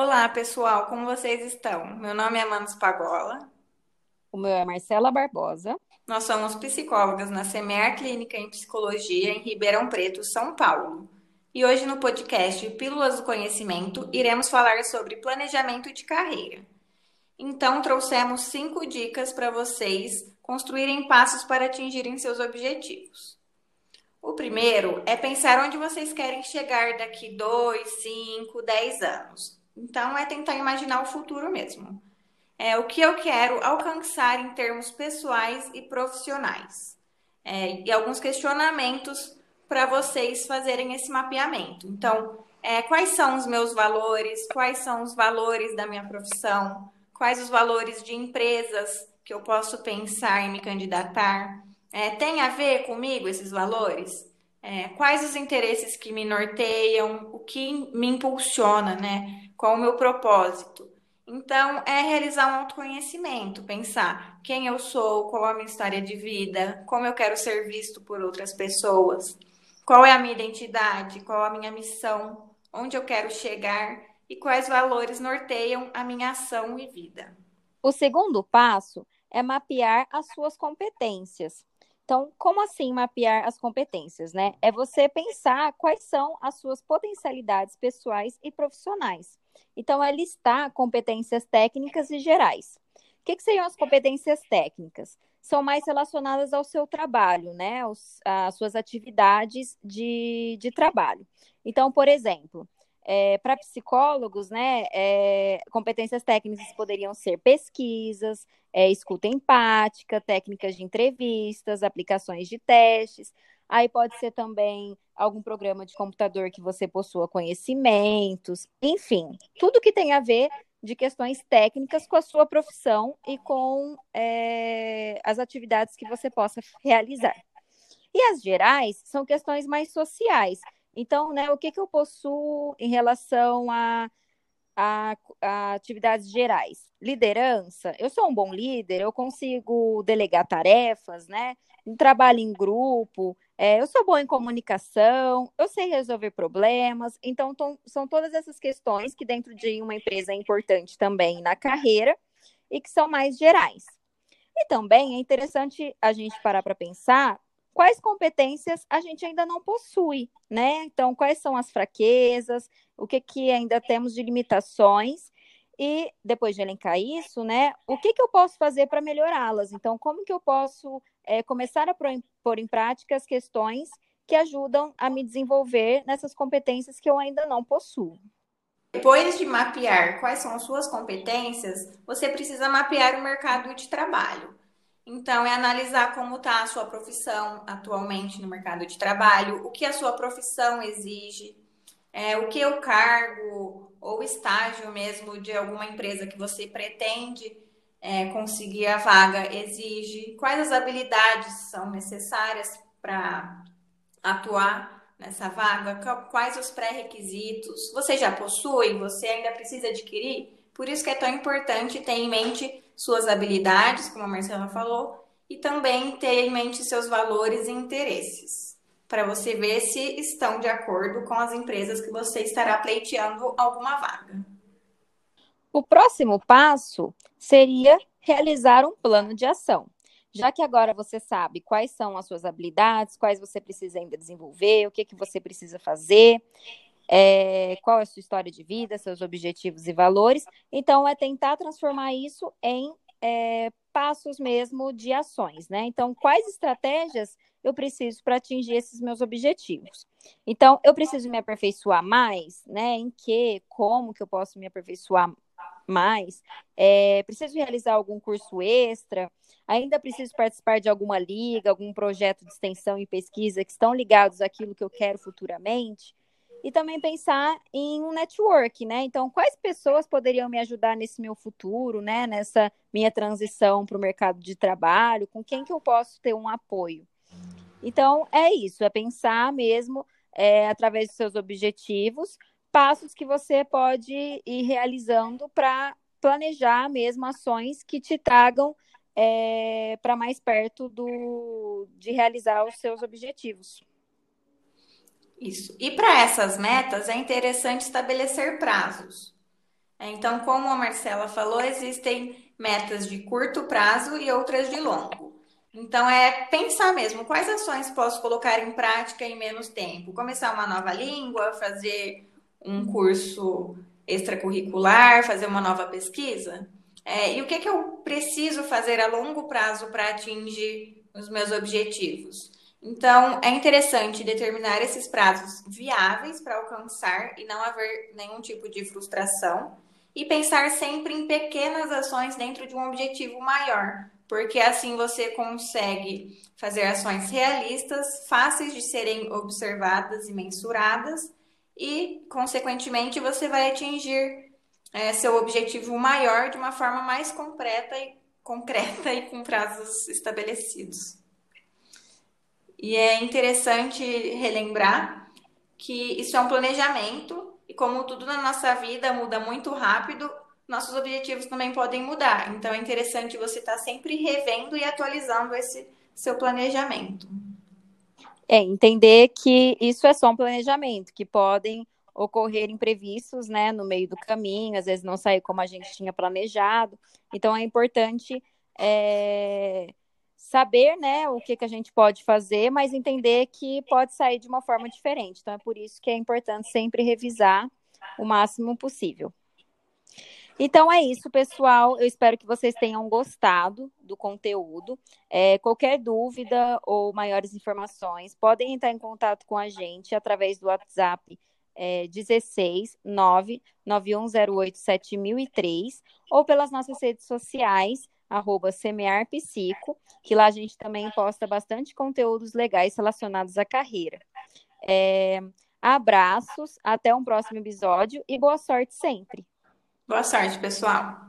Olá, pessoal, como vocês estão? Meu nome é Manos Pagola. O meu é Marcela Barbosa. Nós somos psicólogas na Semear Clínica em Psicologia em Ribeirão Preto, São Paulo. E hoje no podcast Pílulas do Conhecimento iremos falar sobre planejamento de carreira. Então trouxemos cinco dicas para vocês construírem passos para atingirem seus objetivos. O primeiro é pensar onde vocês querem chegar daqui 2, 5, 10 anos. Então, é tentar imaginar o futuro mesmo. É o que eu quero alcançar em termos pessoais e profissionais. É, e alguns questionamentos para vocês fazerem esse mapeamento. Então, é, quais são os meus valores? Quais são os valores da minha profissão? Quais os valores de empresas que eu posso pensar em me candidatar? É, tem a ver comigo esses valores? É, quais os interesses que me norteiam? O que me impulsiona, né? Qual o meu propósito? Então, é realizar um autoconhecimento, pensar quem eu sou, qual a minha história de vida, como eu quero ser visto por outras pessoas, qual é a minha identidade, qual a minha missão, onde eu quero chegar e quais valores norteiam a minha ação e vida. O segundo passo é mapear as suas competências. Então, como assim mapear as competências, né? É você pensar quais são as suas potencialidades pessoais e profissionais. Então, é listar competências técnicas e gerais. O que, que seriam as competências técnicas? São mais relacionadas ao seu trabalho, né? As suas atividades de, de trabalho. Então, por exemplo, é, para psicólogos, né, é, competências técnicas poderiam ser pesquisas, é, escuta empática, técnicas de entrevistas, aplicações de testes. Aí pode ser também algum programa de computador que você possua conhecimentos, enfim, tudo que tem a ver de questões técnicas com a sua profissão e com é, as atividades que você possa realizar. E as gerais são questões mais sociais. Então, né, o que, que eu possuo em relação a, a, a atividades gerais? Liderança, eu sou um bom líder, eu consigo delegar tarefas, né? Um trabalho em grupo, é, eu sou boa em comunicação, eu sei resolver problemas. Então, são todas essas questões que dentro de uma empresa é importante também na carreira e que são mais gerais. E também é interessante a gente parar para pensar quais competências a gente ainda não possui, né? Então, quais são as fraquezas, o que, que ainda temos de limitações e depois de elencar isso, né, o que, que eu posso fazer para melhorá-las? Então, como que eu posso é, começar a pôr em prática as questões que ajudam a me desenvolver nessas competências que eu ainda não possuo? Depois de mapear quais são as suas competências, você precisa mapear o mercado de trabalho. Então, é analisar como está a sua profissão atualmente no mercado de trabalho, o que a sua profissão exige, é, o que o cargo ou estágio mesmo de alguma empresa que você pretende é, conseguir a vaga exige, quais as habilidades são necessárias para atuar nessa vaga, quais os pré-requisitos, você já possui, você ainda precisa adquirir, por isso que é tão importante ter em mente suas habilidades, como a Marcela falou, e também ter em mente seus valores e interesses para você ver se estão de acordo com as empresas que você estará pleiteando alguma vaga. O próximo passo seria realizar um plano de ação. Já que agora você sabe quais são as suas habilidades, quais você precisa ainda desenvolver, o que, que você precisa fazer, é, qual é a sua história de vida, seus objetivos e valores, então é tentar transformar isso em é, passos mesmo de ações, né? Então, quais estratégias eu preciso para atingir esses meus objetivos. Então, eu preciso me aperfeiçoar mais, né? Em que, como que eu posso me aperfeiçoar mais? É, preciso realizar algum curso extra? Ainda preciso participar de alguma liga, algum projeto de extensão e pesquisa que estão ligados àquilo que eu quero futuramente? E também pensar em um network, né? Então, quais pessoas poderiam me ajudar nesse meu futuro, né? Nessa minha transição para o mercado de trabalho? Com quem que eu posso ter um apoio? Então, é isso, é pensar mesmo, é, através dos seus objetivos, passos que você pode ir realizando para planejar mesmo ações que te tragam é, para mais perto do, de realizar os seus objetivos. Isso. E para essas metas é interessante estabelecer prazos. Então, como a Marcela falou, existem metas de curto prazo e outras de longo. Então, é pensar mesmo quais ações posso colocar em prática em menos tempo. Começar uma nova língua, fazer um curso extracurricular, fazer uma nova pesquisa. É, e o que, que eu preciso fazer a longo prazo para atingir os meus objetivos? Então, é interessante determinar esses prazos viáveis para alcançar e não haver nenhum tipo de frustração. E pensar sempre em pequenas ações dentro de um objetivo maior, porque assim você consegue fazer ações realistas, fáceis de serem observadas e mensuradas, e, consequentemente, você vai atingir é, seu objetivo maior de uma forma mais concreta e, concreta e com prazos estabelecidos. E é interessante relembrar que isso é um planejamento e como tudo na nossa vida muda muito rápido, nossos objetivos também podem mudar. Então é interessante você estar sempre revendo e atualizando esse seu planejamento. É, entender que isso é só um planejamento, que podem ocorrer imprevistos, né, no meio do caminho, às vezes não sair como a gente tinha planejado. Então é importante é, saber, né, o que, que a gente pode fazer, mas entender que pode sair de uma forma diferente. Então, é por isso que é importante sempre revisar o máximo possível. Então é isso, pessoal. Eu espero que vocês tenham gostado do conteúdo. É, qualquer dúvida ou maiores informações, podem entrar em contato com a gente através do WhatsApp é, 16 99108 7003 ou pelas nossas redes sociais arroba semearpsico, que lá a gente também posta bastante conteúdos legais relacionados à carreira. É, abraços, até um próximo episódio e boa sorte sempre. Boa sorte, pessoal.